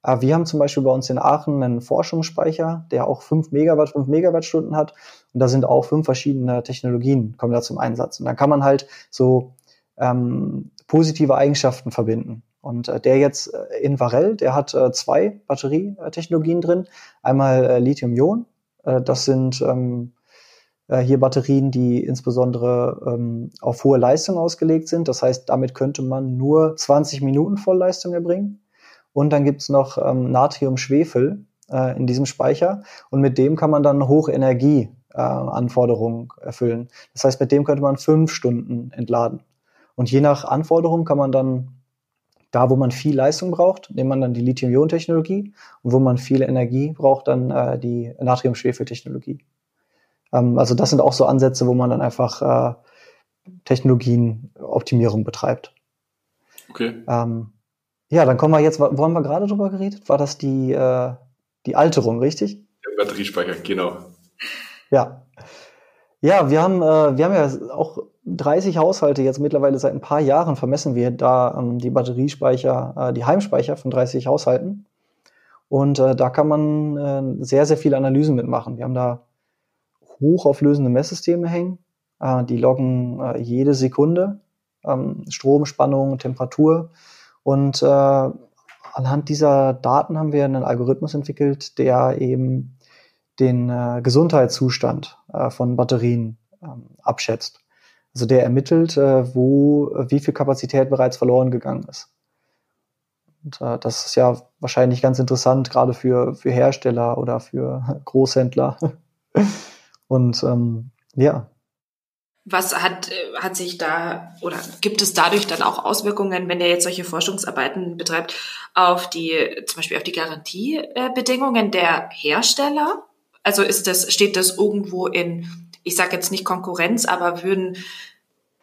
Speaker 4: Äh, wir haben zum Beispiel bei uns in Aachen einen Forschungsspeicher, der auch 5 Megawatt, 5 Megawattstunden hat. Und da sind auch fünf verschiedene Technologien, kommen da zum Einsatz. Und dann kann man halt so ähm, positive Eigenschaften verbinden. Und äh, der jetzt äh, in Varell, der hat äh, zwei Batterietechnologien drin. Einmal äh, Lithium-Ionen Äh, das sind ähm, äh, hier Batterien, die insbesondere ähm, auf hohe Leistung ausgelegt sind. Das heißt, damit könnte man nur 20 Minuten Vollleistung erbringen. Und dann gibt's noch ähm, Natrium-Schwefel äh, in diesem Speicher. Und mit dem kann man dann Hochenergie-Anforderungen äh, erfüllen. Das heißt, mit dem könnte man fünf Stunden entladen. Und je nach Anforderung kann man dann da, wo man viel Leistung braucht, nimmt man dann die Lithium-Ionen-Technologie und wo man viel Energie braucht, dann äh, die Natrium-Schwefel-Technologie. Ähm, also das sind auch so Ansätze, wo man dann einfach äh, Technologienoptimierung betreibt.
Speaker 3: Okay.
Speaker 4: Ähm, ja, dann kommen wir jetzt, wo haben wir gerade drüber geredet? War das die, äh, die Alterung, richtig?
Speaker 3: Der Batteriespeicher, genau.
Speaker 4: Ja. Ja, wir haben, äh, wir haben ja auch 30 Haushalte jetzt mittlerweile seit ein paar Jahren vermessen wir da ähm, die Batteriespeicher, äh, die Heimspeicher von 30 Haushalten. Und äh, da kann man äh, sehr, sehr viele Analysen mitmachen. Wir haben da hochauflösende Messsysteme hängen. Äh, die loggen äh, jede Sekunde ähm, Strom, Spannung, Temperatur. Und äh, anhand dieser Daten haben wir einen Algorithmus entwickelt, der eben den Gesundheitszustand von Batterien ähm, abschätzt. Also der ermittelt, äh, wo, wie viel Kapazität bereits verloren gegangen ist. Und äh, das ist ja wahrscheinlich ganz interessant, gerade für, für Hersteller oder für Großhändler. Und ähm, ja.
Speaker 2: Was hat, äh, hat sich da oder gibt es dadurch dann auch Auswirkungen, wenn ihr jetzt solche Forschungsarbeiten betreibt, auf die, zum Beispiel auf die Garantiebedingungen der Hersteller? Also ist das, steht das irgendwo in, ich sage jetzt nicht Konkurrenz, aber würden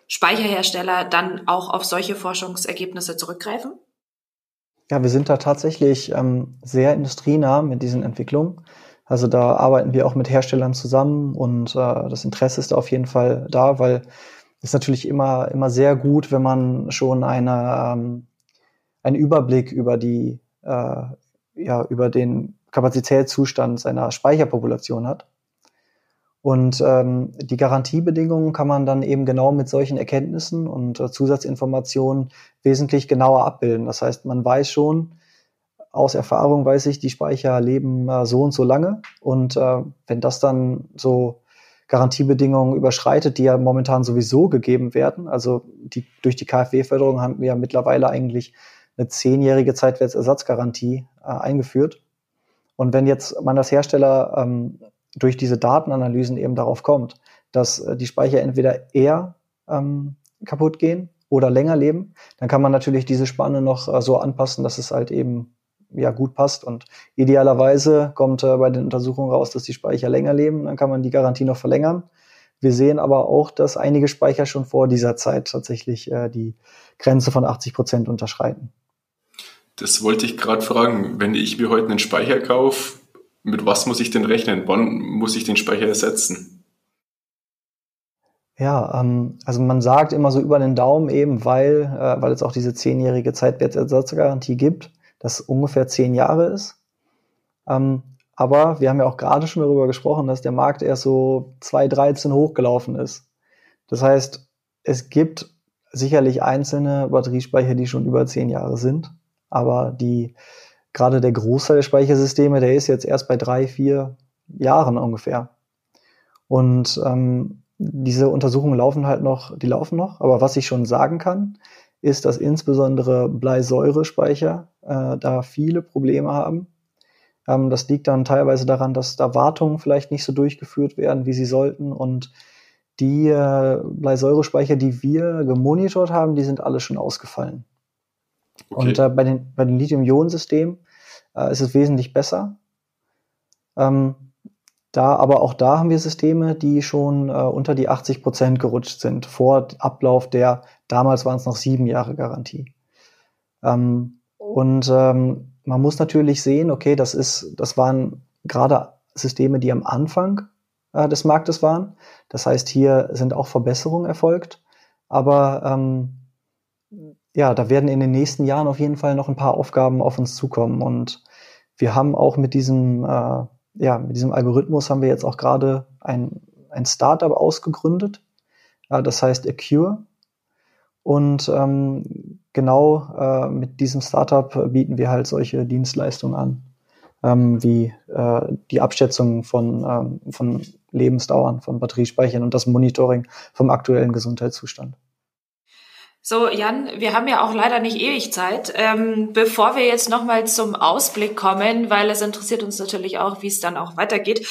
Speaker 2: Speicherhersteller dann auch auf solche Forschungsergebnisse zurückgreifen?
Speaker 4: Ja, wir sind da tatsächlich ähm, sehr industrienah mit diesen Entwicklungen. Also da arbeiten wir auch mit Herstellern zusammen und äh, das Interesse ist auf jeden Fall da, weil es natürlich immer, immer sehr gut, wenn man schon eine, ähm, einen Überblick über die, äh, ja, über den Kapazitätszustand seiner Speicherpopulation hat. Und ähm, die Garantiebedingungen kann man dann eben genau mit solchen Erkenntnissen und äh, Zusatzinformationen wesentlich genauer abbilden. Das heißt, man weiß schon, aus Erfahrung weiß ich, die Speicher leben äh, so und so lange. Und äh, wenn das dann so Garantiebedingungen überschreitet, die ja momentan sowieso gegeben werden, also die, durch die KfW-Förderung haben wir ja mittlerweile eigentlich eine zehnjährige Zeitwertsersatzgarantie äh, eingeführt. Und wenn jetzt man als Hersteller ähm, durch diese Datenanalysen eben darauf kommt, dass äh, die Speicher entweder eher ähm, kaputt gehen oder länger leben, dann kann man natürlich diese Spanne noch äh, so anpassen, dass es halt eben ja gut passt. Und idealerweise kommt äh, bei den Untersuchungen raus, dass die Speicher länger leben. Dann kann man die Garantie noch verlängern. Wir sehen aber auch, dass einige Speicher schon vor dieser Zeit tatsächlich äh, die Grenze von 80 Prozent unterschreiten.
Speaker 3: Das wollte ich gerade fragen. Wenn ich mir heute einen Speicher kaufe, mit was muss ich denn rechnen? Wann muss ich den Speicher ersetzen?
Speaker 4: Ja, ähm, also man sagt immer so über den Daumen eben, weil, äh, weil es auch diese zehnjährige Zeitwertersatzgarantie gibt das ungefähr zehn Jahre ist. Ähm, aber wir haben ja auch gerade schon darüber gesprochen, dass der Markt erst so 2013 hochgelaufen ist. Das heißt, es gibt sicherlich einzelne Batteriespeicher, die schon über zehn Jahre sind. Aber die, gerade der Großteil der Speichersysteme, der ist jetzt erst bei drei, vier Jahren ungefähr. Und ähm, diese Untersuchungen laufen halt noch, die laufen noch. Aber was ich schon sagen kann, ist, dass insbesondere Bleisäurespeicher äh, da viele Probleme haben. Ähm, das liegt dann teilweise daran, dass da Wartungen vielleicht nicht so durchgeführt werden, wie sie sollten. Und die äh, Bleisäurespeicher, die wir gemonitort haben, die sind alle schon ausgefallen. Okay. Und äh, bei den, bei den Lithium-Ionen-Systemen äh, ist es wesentlich besser. Ähm, da, aber auch da haben wir Systeme, die schon äh, unter die 80 Prozent gerutscht sind, vor Ablauf der, damals waren es noch sieben Jahre Garantie. Ähm, und ähm, man muss natürlich sehen, okay, das ist, das waren gerade Systeme, die am Anfang äh, des Marktes waren. Das heißt, hier sind auch Verbesserungen erfolgt. Aber ähm, ja, da werden in den nächsten Jahren auf jeden Fall noch ein paar Aufgaben auf uns zukommen. Und wir haben auch mit diesem äh, ja, mit diesem Algorithmus haben wir jetzt auch gerade ein, ein Startup ausgegründet. Äh, das heißt Acure. Und ähm, genau äh, mit diesem Startup bieten wir halt solche Dienstleistungen an. ähm, wie äh, die Abschätzung von, ähm, von Lebensdauern von Batteriespeichern und das Monitoring vom aktuellen Gesundheitszustand.
Speaker 2: So, Jan, wir haben ja auch leider nicht ewig Zeit. Ähm, bevor wir jetzt nochmal zum Ausblick kommen, weil es interessiert uns natürlich auch, wie es dann auch weitergeht.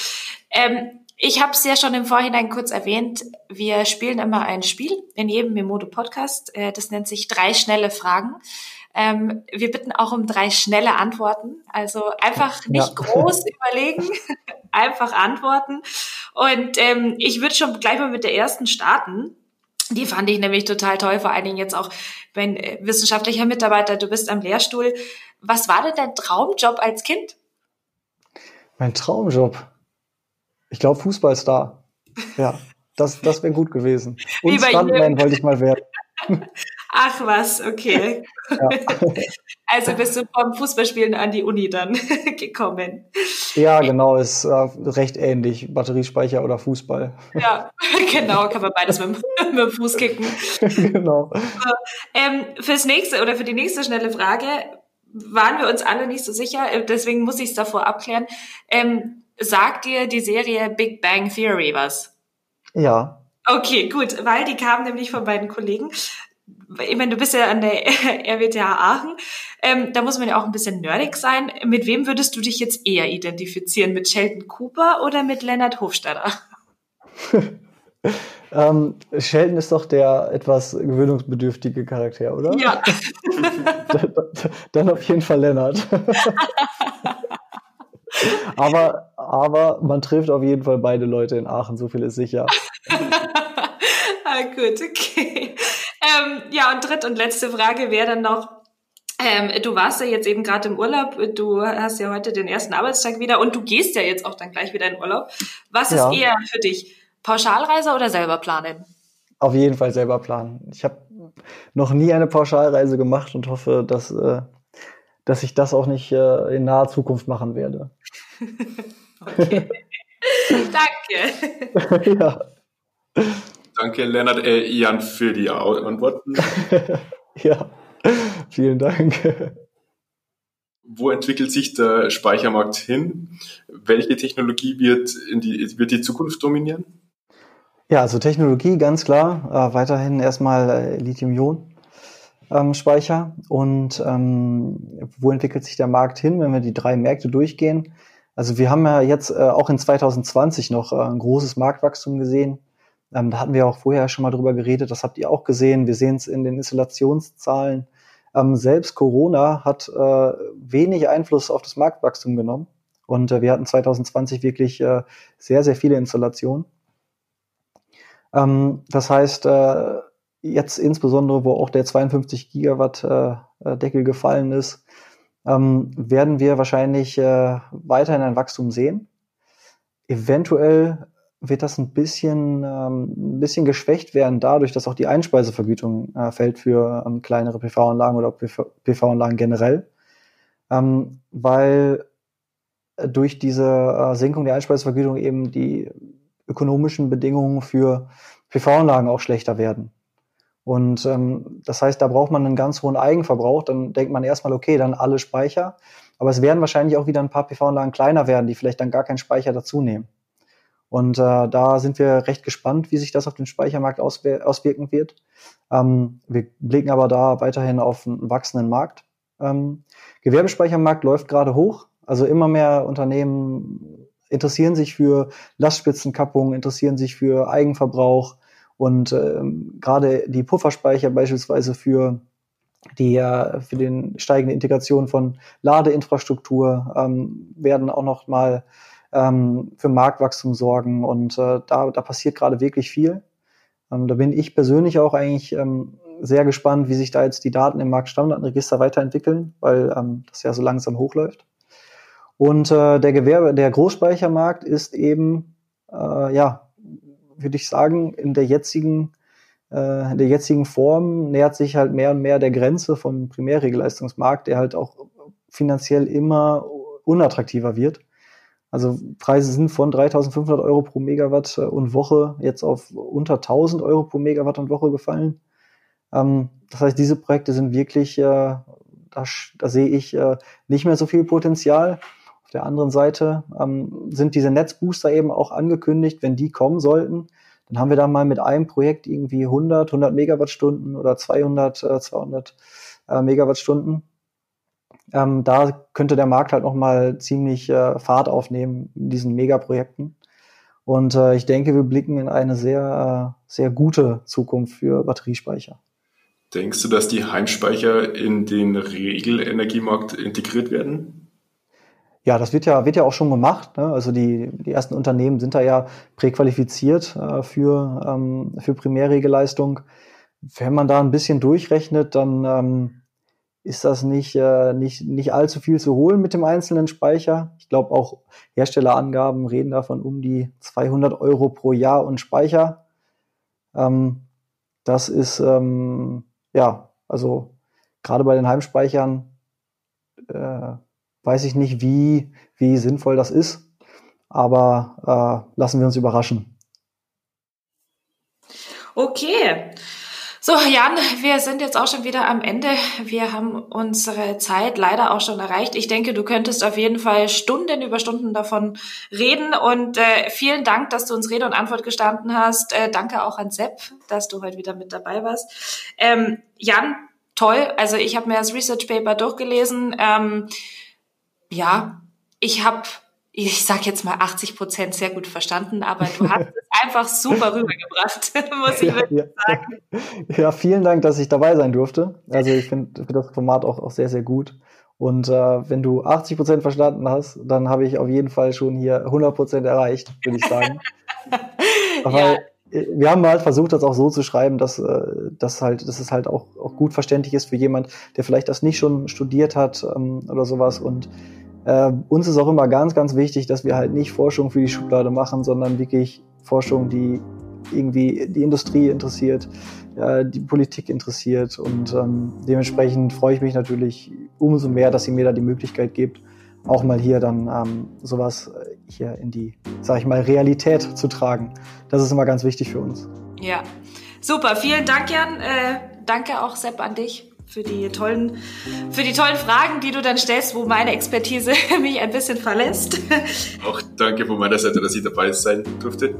Speaker 2: Ähm, ich habe es ja schon im Vorhinein kurz erwähnt. Wir spielen immer ein Spiel in jedem Memodo Podcast. Äh, das nennt sich drei schnelle Fragen. Ähm, wir bitten auch um drei schnelle Antworten. Also einfach nicht ja. groß überlegen, einfach antworten. Und ähm, ich würde schon gleich mal mit der ersten starten. Die fand ich nämlich total toll, vor allen Dingen jetzt auch wenn äh, wissenschaftlicher Mitarbeiter, du bist am Lehrstuhl. Was war denn dein Traumjob als Kind?
Speaker 4: Mein Traumjob? Ich glaube Fußballstar. Ja, das, das wäre gut gewesen. Und Stuntman wollte ich mal werden.
Speaker 2: Ach was, okay. Ja. Also bist du vom Fußballspielen an die Uni dann gekommen.
Speaker 4: Ja, genau, ist äh, recht ähnlich. Batteriespeicher oder Fußball.
Speaker 2: Ja, genau, kann man beides mit, mit dem Fuß kicken. genau. Ähm, fürs nächste oder für die nächste schnelle Frage waren wir uns alle nicht so sicher, äh, deswegen muss ich es davor abklären. Ähm, sagt dir die Serie Big Bang Theory was?
Speaker 4: Ja.
Speaker 2: Okay, gut, weil die kamen nämlich von beiden Kollegen ich meine, du bist ja an der RWTH Aachen, ähm, da muss man ja auch ein bisschen nerdig sein. Mit wem würdest du dich jetzt eher identifizieren? Mit Sheldon Cooper oder mit Leonard Hofstadter?
Speaker 4: ähm, Sheldon ist doch der etwas gewöhnungsbedürftige Charakter, oder?
Speaker 2: Ja.
Speaker 4: Dann auf jeden Fall Lennart. aber, aber man trifft auf jeden Fall beide Leute in Aachen, so viel ist sicher.
Speaker 2: ah, gut, okay. Ähm, ja, und dritt und letzte Frage wäre dann noch, ähm, du warst ja jetzt eben gerade im Urlaub, du hast ja heute den ersten Arbeitstag wieder und du gehst ja jetzt auch dann gleich wieder in Urlaub. Was ja. ist eher für dich? Pauschalreise oder selber planen?
Speaker 4: Auf jeden Fall selber planen. Ich habe noch nie eine Pauschalreise gemacht und hoffe, dass, äh, dass ich das auch nicht äh, in naher Zukunft machen werde.
Speaker 2: okay. Danke. ja.
Speaker 3: Danke, Lennart, äh, Jan, für die Antworten.
Speaker 4: ja, vielen Dank.
Speaker 3: Wo entwickelt sich der Speichermarkt hin? Welche Technologie wird, die, wird die Zukunft dominieren?
Speaker 4: Ja, also Technologie ganz klar. Äh, weiterhin erstmal äh, Lithium-Ionen-Speicher. Ähm, Und ähm, wo entwickelt sich der Markt hin, wenn wir die drei Märkte durchgehen? Also wir haben ja jetzt äh, auch in 2020 noch äh, ein großes Marktwachstum gesehen ähm, da hatten wir auch vorher schon mal drüber geredet, das habt ihr auch gesehen. Wir sehen es in den Installationszahlen. Ähm, selbst Corona hat äh, wenig Einfluss auf das Marktwachstum genommen. Und äh, wir hatten 2020 wirklich äh, sehr, sehr viele Installationen. Ähm, das heißt, äh, jetzt insbesondere, wo auch der 52 Gigawatt äh, äh, Deckel gefallen ist, ähm, werden wir wahrscheinlich weiterhin ein Wachstum sehen. Eventuell wird das ein bisschen, ähm, ein bisschen geschwächt werden dadurch, dass auch die Einspeisevergütung äh, fällt für ähm, kleinere PV-Anlagen oder PV-Anlagen generell. Ähm, weil äh, durch diese äh, Senkung der Einspeisevergütung eben die ökonomischen Bedingungen für PV-Anlagen auch schlechter werden. Und ähm, das heißt, da braucht man einen ganz hohen Eigenverbrauch. Dann denkt man erstmal, okay, dann alle Speicher. Aber es werden wahrscheinlich auch wieder ein paar PV-Anlagen kleiner werden, die vielleicht dann gar keinen Speicher dazu nehmen. Und äh, da sind wir recht gespannt, wie sich das auf den Speichermarkt auswir auswirken wird. Ähm, wir blicken aber da weiterhin auf einen wachsenden Markt. Ähm, Gewerbespeichermarkt läuft gerade hoch. Also immer mehr Unternehmen interessieren sich für Lastspitzenkappung, interessieren sich für Eigenverbrauch und ähm, gerade die Pufferspeicher beispielsweise für die äh, für den steigende Integration von Ladeinfrastruktur ähm, werden auch noch mal ähm, für Marktwachstum sorgen. Und äh, da, da passiert gerade wirklich viel. Ähm, da bin ich persönlich auch eigentlich ähm, sehr gespannt, wie sich da jetzt die Daten im Marktstammdatenregister weiterentwickeln, weil ähm, das ja so langsam hochläuft. Und äh, der Gewerbe, der Großspeichermarkt ist eben, äh, ja, würde ich sagen, in der jetzigen äh, in der jetzigen Form nähert sich halt mehr und mehr der Grenze vom Primärregelleistungsmarkt, der halt auch finanziell immer unattraktiver wird. Also Preise sind von 3.500 Euro pro Megawatt äh, und Woche jetzt auf unter 1.000 Euro pro Megawatt und Woche gefallen. Ähm, das heißt, diese Projekte sind wirklich, äh, da, da sehe ich äh, nicht mehr so viel Potenzial. Auf der anderen Seite ähm, sind diese Netzbooster eben auch angekündigt, wenn die kommen sollten, dann haben wir da mal mit einem Projekt irgendwie 100, 100 Megawattstunden oder 200, äh, 200 äh, Megawattstunden. Ähm, da könnte der Markt halt noch mal ziemlich äh, Fahrt aufnehmen in diesen Megaprojekten. Und äh, ich denke, wir blicken in eine sehr, äh, sehr gute Zukunft für Batteriespeicher.
Speaker 3: Denkst du, dass die Heimspeicher in den Regelenergiemarkt integriert werden?
Speaker 4: Ja, das wird ja, wird ja auch schon gemacht. Ne? Also die, die ersten Unternehmen sind da ja präqualifiziert äh, für, ähm, für Primärregelleistung. Wenn man da ein bisschen durchrechnet, dann ähm, ist das nicht, äh, nicht, nicht allzu viel zu holen mit dem einzelnen Speicher. Ich glaube, auch Herstellerangaben reden davon um die 200 Euro pro Jahr und Speicher. Ähm, das ist, ähm, ja, also gerade bei den Heimspeichern äh, weiß ich nicht, wie, wie sinnvoll das ist, aber äh, lassen wir uns überraschen.
Speaker 2: Okay. So, Jan, wir sind jetzt auch schon wieder am Ende. Wir haben unsere Zeit leider auch schon erreicht. Ich denke, du könntest auf jeden Fall Stunden über Stunden davon reden. Und äh, vielen Dank, dass du uns Rede und Antwort gestanden hast. Äh, danke auch an Sepp, dass du heute wieder mit dabei warst. Ähm, Jan, toll. Also ich habe mir das Research Paper durchgelesen. Ähm, ja, ich habe ich sag jetzt mal 80 Prozent sehr gut verstanden, aber du hast es einfach super rübergebracht, muss ich wirklich ja, sagen.
Speaker 4: Ja, vielen Dank, dass ich dabei sein durfte. Also ich finde find das Format auch, auch sehr, sehr gut. Und äh, wenn du 80 Prozent verstanden hast, dann habe ich auf jeden Fall schon hier 100 Prozent erreicht, würde ich sagen. aber ja. wir haben halt versucht, das auch so zu schreiben, dass, äh, dass, halt, dass es halt auch, auch gut verständlich ist für jemand, der vielleicht das nicht schon studiert hat ähm, oder sowas und äh, uns ist auch immer ganz, ganz wichtig, dass wir halt nicht Forschung für die Schublade machen, sondern wirklich Forschung, die irgendwie die Industrie interessiert, äh, die Politik interessiert. Und ähm, dementsprechend freue ich mich natürlich umso mehr, dass sie mir da die Möglichkeit gibt, auch mal hier dann ähm, sowas äh, hier in die, sag ich mal, Realität zu tragen. Das ist immer ganz wichtig für uns.
Speaker 2: Ja, super. Vielen Dank, Jan. Äh, danke auch, Sepp, an dich für die tollen, für die tollen Fragen, die du dann stellst, wo meine Expertise mich ein bisschen verlässt.
Speaker 3: Auch danke von meiner Seite, dass ich dabei sein durfte.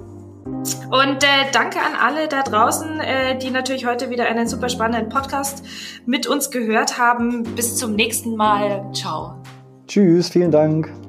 Speaker 2: Und äh, danke an alle da draußen, äh, die natürlich heute wieder einen super spannenden Podcast mit uns gehört haben. Bis zum nächsten Mal. Ciao.
Speaker 4: Tschüss, vielen Dank.